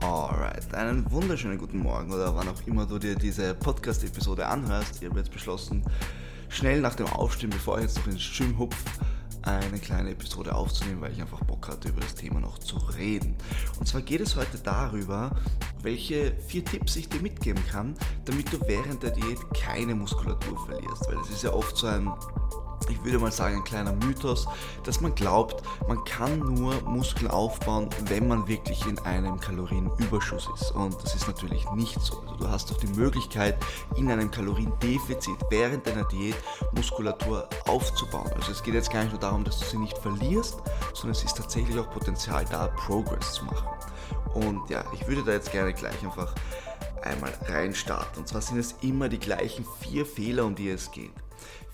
Alright, einen wunderschönen guten Morgen oder wann auch immer du dir diese Podcast-Episode anhörst. Ich habe jetzt beschlossen, schnell nach dem Aufstehen, bevor ich jetzt noch ins Gym hupf, eine kleine Episode aufzunehmen, weil ich einfach Bock hatte, über das Thema noch zu reden. Und zwar geht es heute darüber, welche vier Tipps ich dir mitgeben kann, damit du während der Diät keine Muskulatur verlierst. Weil es ist ja oft so ein ich würde mal sagen, ein kleiner Mythos, dass man glaubt, man kann nur Muskeln aufbauen, wenn man wirklich in einem Kalorienüberschuss ist. Und das ist natürlich nicht so. Also du hast doch die Möglichkeit, in einem Kaloriendefizit während deiner Diät Muskulatur aufzubauen. Also es geht jetzt gar nicht nur darum, dass du sie nicht verlierst, sondern es ist tatsächlich auch Potenzial da, Progress zu machen. Und ja, ich würde da jetzt gerne gleich einfach einmal reinstarten. Und zwar sind es immer die gleichen vier Fehler, um die es geht.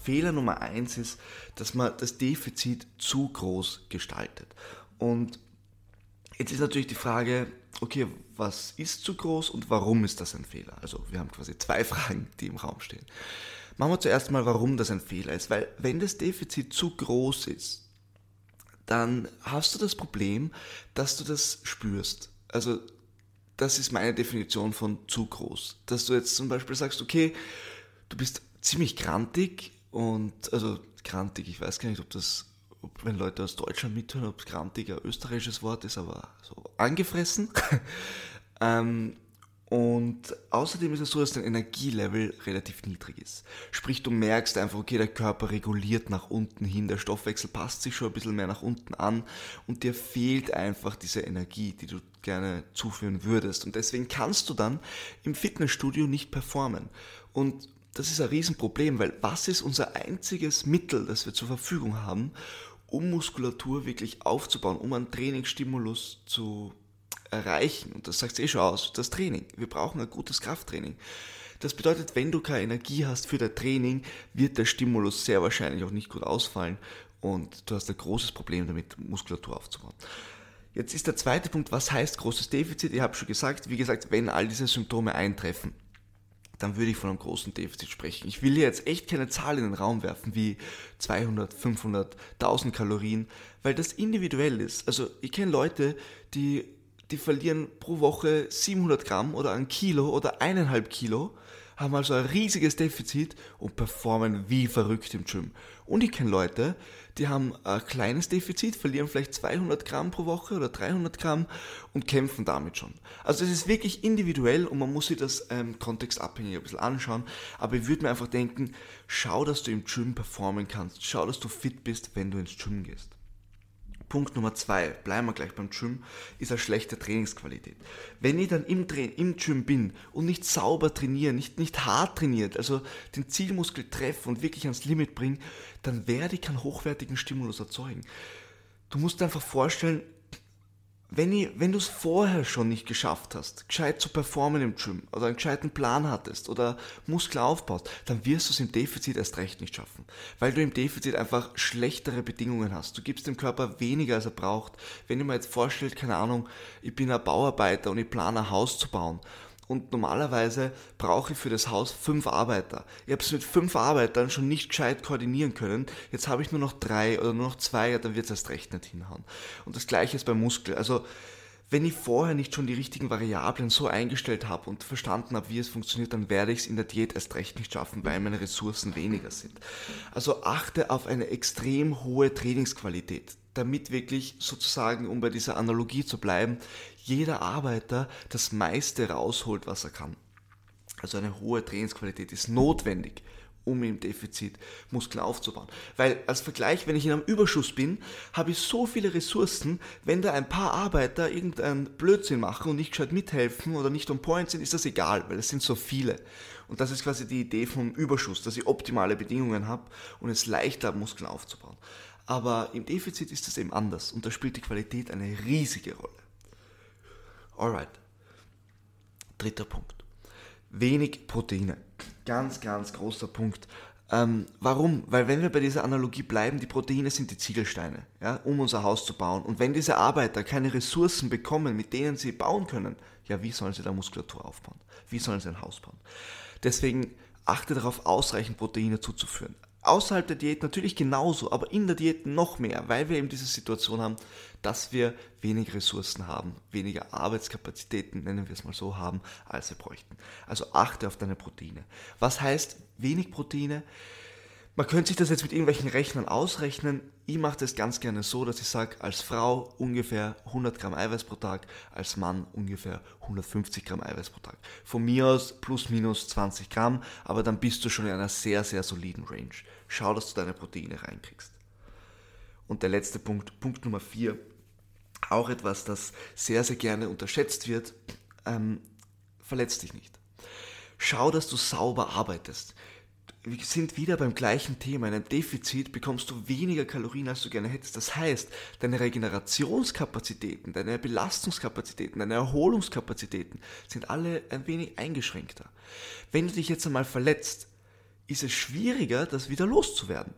Fehler Nummer eins ist, dass man das Defizit zu groß gestaltet. Und jetzt ist natürlich die Frage, okay, was ist zu groß und warum ist das ein Fehler? Also wir haben quasi zwei Fragen, die im Raum stehen. Machen wir zuerst mal, warum das ein Fehler ist. Weil wenn das Defizit zu groß ist, dann hast du das Problem, dass du das spürst. Also das ist meine Definition von zu groß. Dass du jetzt zum Beispiel sagst, okay, du bist ziemlich grantig, und also grantig, ich weiß gar nicht, ob das, ob, wenn Leute aus Deutschland mithören, ob es grantig ein österreichisches Wort ist, aber so angefressen. ähm, und außerdem ist es so, dass dein Energielevel relativ niedrig ist. Sprich, du merkst einfach, okay, der Körper reguliert nach unten hin, der Stoffwechsel passt sich schon ein bisschen mehr nach unten an und dir fehlt einfach diese Energie, die du gerne zuführen würdest. Und deswegen kannst du dann im Fitnessstudio nicht performen. Und das ist ein Riesenproblem, weil was ist unser einziges Mittel, das wir zur Verfügung haben, um Muskulatur wirklich aufzubauen, um einen Trainingsstimulus zu erreichen? Und das sagt es eh schon aus, das Training. Wir brauchen ein gutes Krafttraining. Das bedeutet, wenn du keine Energie hast für das Training, wird der Stimulus sehr wahrscheinlich auch nicht gut ausfallen und du hast ein großes Problem damit, Muskulatur aufzubauen. Jetzt ist der zweite Punkt, was heißt großes Defizit? Ich habe schon gesagt, wie gesagt, wenn all diese Symptome eintreffen dann würde ich von einem großen Defizit sprechen. Ich will hier jetzt echt keine Zahl in den Raum werfen wie 200, 500, 1000 Kalorien, weil das individuell ist. Also ich kenne Leute, die, die verlieren pro Woche 700 Gramm oder ein Kilo oder eineinhalb Kilo haben also ein riesiges Defizit und performen wie verrückt im Gym. Und ich kenne Leute, die haben ein kleines Defizit, verlieren vielleicht 200 Gramm pro Woche oder 300 Gramm und kämpfen damit schon. Also es ist wirklich individuell und man muss sich das ähm, kontextabhängig ein bisschen anschauen. Aber ich würde mir einfach denken, schau, dass du im Gym performen kannst. Schau, dass du fit bist, wenn du ins Gym gehst. Punkt Nummer zwei, bleiben wir gleich beim Gym, ist eine schlechte Trainingsqualität. Wenn ich dann im, Tra im Gym bin und nicht sauber trainiere, nicht, nicht hart trainiert, also den Zielmuskel treffe und wirklich ans Limit bringe, dann werde ich keinen hochwertigen Stimulus erzeugen. Du musst dir einfach vorstellen, wenn, ich, wenn du es vorher schon nicht geschafft hast, gescheit zu performen im Gym oder einen gescheiten Plan hattest oder Muskel aufbaust, dann wirst du es im Defizit erst recht nicht schaffen. Weil du im Defizit einfach schlechtere Bedingungen hast. Du gibst dem Körper weniger, als er braucht. Wenn du mir jetzt vorstellst, keine Ahnung, ich bin ein Bauarbeiter und ich plane ein Haus zu bauen und normalerweise brauche ich für das Haus fünf Arbeiter. Ich habe es mit fünf Arbeitern schon nicht gescheit koordinieren können. Jetzt habe ich nur noch drei oder nur noch zwei, ja, dann wird es erst recht nicht hinhauen. Und das gleiche ist beim Muskel. Also wenn ich vorher nicht schon die richtigen Variablen so eingestellt habe und verstanden habe, wie es funktioniert, dann werde ich es in der Diät erst recht nicht schaffen, weil meine Ressourcen weniger sind. Also achte auf eine extrem hohe Trainingsqualität, damit wirklich sozusagen, um bei dieser Analogie zu bleiben, jeder Arbeiter das meiste rausholt, was er kann. Also eine hohe Trainingsqualität ist notwendig, um im Defizit Muskeln aufzubauen. Weil als Vergleich, wenn ich in einem Überschuss bin, habe ich so viele Ressourcen, wenn da ein paar Arbeiter irgendeinen Blödsinn machen und nicht gescheit mithelfen oder nicht on point sind, ist das egal, weil es sind so viele. Und das ist quasi die Idee vom Überschuss, dass ich optimale Bedingungen habe und es leichter Muskeln aufzubauen. Aber im Defizit ist das eben anders und da spielt die Qualität eine riesige Rolle. Alright. Dritter Punkt. Wenig Proteine. Ganz, ganz großer Punkt. Ähm, warum? Weil wenn wir bei dieser Analogie bleiben, die Proteine sind die Ziegelsteine, ja, um unser Haus zu bauen. Und wenn diese Arbeiter keine Ressourcen bekommen, mit denen sie bauen können, ja, wie sollen sie da Muskulatur aufbauen? Wie sollen sie ein Haus bauen? Deswegen achte darauf, ausreichend Proteine zuzuführen. Außerhalb der Diät natürlich genauso, aber in der Diät noch mehr, weil wir eben diese Situation haben, dass wir wenig Ressourcen haben, weniger Arbeitskapazitäten, nennen wir es mal so, haben, als wir bräuchten. Also achte auf deine Proteine. Was heißt wenig Proteine? Man könnte sich das jetzt mit irgendwelchen Rechnern ausrechnen. Ich mache das ganz gerne so, dass ich sage, als Frau ungefähr 100 Gramm Eiweiß pro Tag, als Mann ungefähr 150 Gramm Eiweiß pro Tag. Von mir aus plus minus 20 Gramm, aber dann bist du schon in einer sehr, sehr soliden Range. Schau, dass du deine Proteine reinkriegst. Und der letzte Punkt, Punkt Nummer 4, auch etwas, das sehr, sehr gerne unterschätzt wird, ähm, verletz dich nicht. Schau, dass du sauber arbeitest wir sind wieder beim gleichen Thema. In einem Defizit bekommst du weniger Kalorien, als du gerne hättest. Das heißt, deine Regenerationskapazitäten, deine Belastungskapazitäten, deine Erholungskapazitäten sind alle ein wenig eingeschränkter. Wenn du dich jetzt einmal verletzt, ist es schwieriger, das wieder loszuwerden.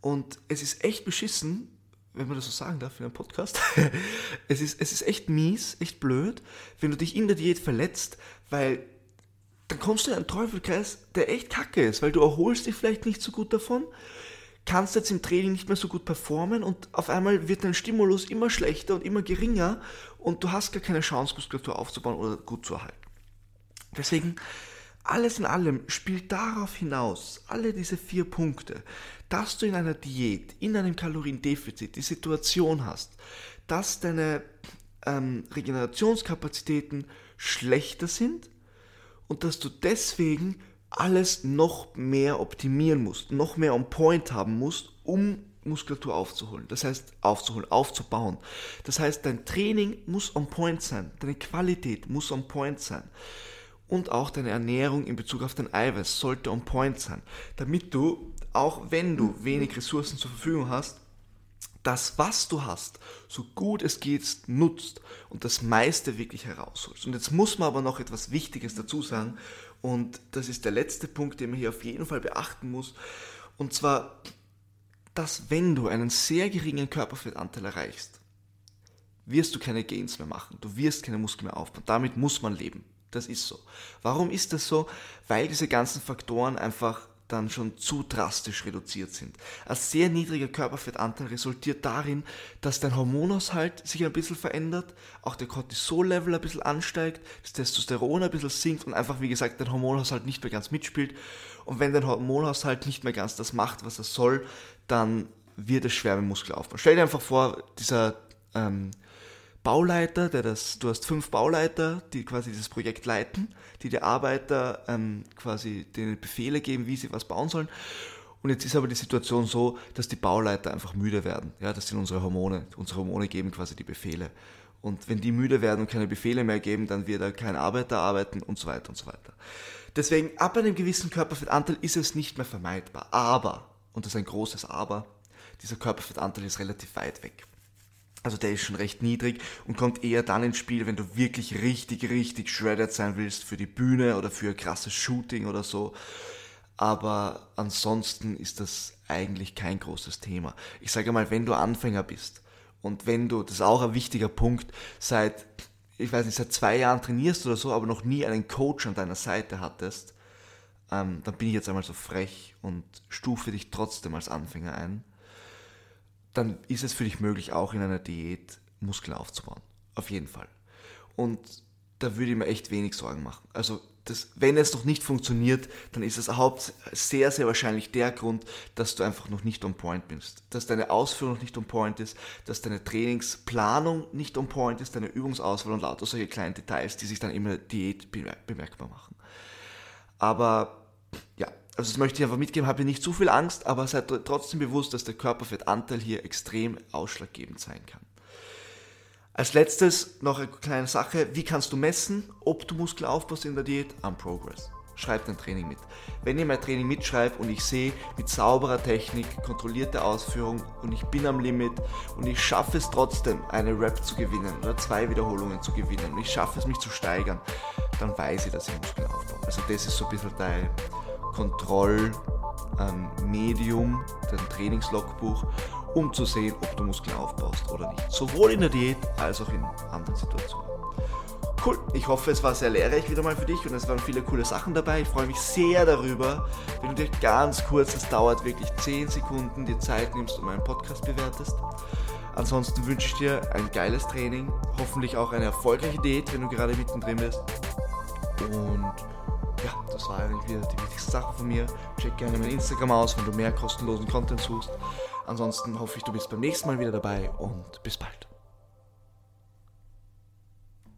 Und es ist echt beschissen, wenn man das so sagen darf in einem Podcast. es, ist, es ist echt mies, echt blöd, wenn du dich in der Diät verletzt, weil dann kommst du in einen Teufelkreis, der echt kacke ist, weil du erholst dich vielleicht nicht so gut davon, kannst jetzt im Training nicht mehr so gut performen und auf einmal wird dein Stimulus immer schlechter und immer geringer und du hast gar keine Chance, Muskulatur aufzubauen oder gut zu erhalten. Deswegen, alles in allem spielt darauf hinaus, alle diese vier Punkte, dass du in einer Diät, in einem Kaloriendefizit die Situation hast, dass deine ähm, Regenerationskapazitäten schlechter sind, und dass du deswegen alles noch mehr optimieren musst, noch mehr on point haben musst, um Muskulatur aufzuholen. Das heißt, aufzuholen, aufzubauen. Das heißt, dein Training muss on point sein, deine Qualität muss on point sein. Und auch deine Ernährung in Bezug auf dein Eiweiß sollte on point sein, damit du, auch wenn du wenig Ressourcen zur Verfügung hast, das, was du hast, so gut es geht, nutzt und das meiste wirklich herausholst. Und jetzt muss man aber noch etwas Wichtiges dazu sagen, und das ist der letzte Punkt, den man hier auf jeden Fall beachten muss, und zwar, dass wenn du einen sehr geringen Körperfettanteil erreichst, wirst du keine Gains mehr machen, du wirst keine Muskeln mehr aufbauen. Damit muss man leben. Das ist so. Warum ist das so? Weil diese ganzen Faktoren einfach dann schon zu drastisch reduziert sind. Ein sehr niedriger Körperfettanteil resultiert darin, dass dein Hormonhaushalt sich ein bisschen verändert, auch der Cortisol-Level ein bisschen ansteigt, das Testosteron ein bisschen sinkt und einfach, wie gesagt, dein Hormonhaushalt nicht mehr ganz mitspielt. Und wenn dein Hormonhaushalt nicht mehr ganz das macht, was er soll, dann wird es schwer mit Muskelaufbau. Stell dir einfach vor, dieser ähm, Bauleiter, der das, du hast fünf Bauleiter, die quasi dieses Projekt leiten, die die Arbeiter ähm, quasi denen Befehle geben, wie sie was bauen sollen. Und jetzt ist aber die Situation so, dass die Bauleiter einfach müde werden. Ja, das sind unsere Hormone. Unsere Hormone geben quasi die Befehle. Und wenn die müde werden und keine Befehle mehr geben, dann wird da kein Arbeiter arbeiten und so weiter und so weiter. Deswegen, ab einem gewissen Körperfettanteil ist es nicht mehr vermeidbar. Aber, und das ist ein großes Aber, dieser Körperfettanteil ist relativ weit weg. Also der ist schon recht niedrig und kommt eher dann ins Spiel, wenn du wirklich richtig, richtig shredded sein willst für die Bühne oder für ein krasses Shooting oder so. Aber ansonsten ist das eigentlich kein großes Thema. Ich sage mal, wenn du Anfänger bist und wenn du, das ist auch ein wichtiger Punkt, seit, ich weiß nicht, seit zwei Jahren trainierst oder so, aber noch nie einen Coach an deiner Seite hattest, ähm, dann bin ich jetzt einmal so frech und stufe dich trotzdem als Anfänger ein dann ist es für dich möglich, auch in einer Diät Muskeln aufzubauen. Auf jeden Fall. Und da würde ich mir echt wenig Sorgen machen. Also, das, wenn es noch nicht funktioniert, dann ist es haupt sehr, sehr wahrscheinlich der Grund, dass du einfach noch nicht on point bist. Dass deine Ausführung noch nicht on point ist, dass deine Trainingsplanung nicht on point ist, deine Übungsauswahl und lauter solche kleinen Details, die sich dann immer Diät bemerkbar machen. Aber also das möchte ich einfach mitgeben, habe nicht zu viel Angst, aber seid trotzdem bewusst, dass der Körperfettanteil hier extrem ausschlaggebend sein kann. Als letztes noch eine kleine Sache, wie kannst du messen, ob du Muskel aufbaust in der Diät? Am Progress. Schreib dein Training mit. Wenn ihr mein Training mitschreibt und ich sehe mit sauberer Technik, kontrollierte Ausführung und ich bin am Limit und ich schaffe es trotzdem, eine Rap zu gewinnen oder zwei Wiederholungen zu gewinnen und ich schaffe es, mich zu steigern, dann weiß ich, dass ich Muskeln aufbaue. Also das ist so ein bisschen dein Kontrollmedium, dein Trainingslogbuch, um zu sehen, ob du Muskeln aufbaust oder nicht. Sowohl in der Diät als auch in anderen Situationen. cool. Ich hoffe, es war sehr lehrreich wieder mal für dich und es waren viele coole Sachen dabei. Ich freue mich sehr darüber, wenn du dir ganz kurz, es dauert wirklich 10 Sekunden, die Zeit nimmst und meinen Podcast bewertest. Ansonsten wünsche ich dir ein geiles Training, hoffentlich auch eine erfolgreiche Diät, wenn du gerade mittendrin bist. Und ja, das war eigentlich wieder die wichtigste Sache von mir. Check gerne mein Instagram aus, wenn du mehr kostenlosen Content suchst. Ansonsten hoffe ich, du bist beim nächsten Mal wieder dabei und bis bald.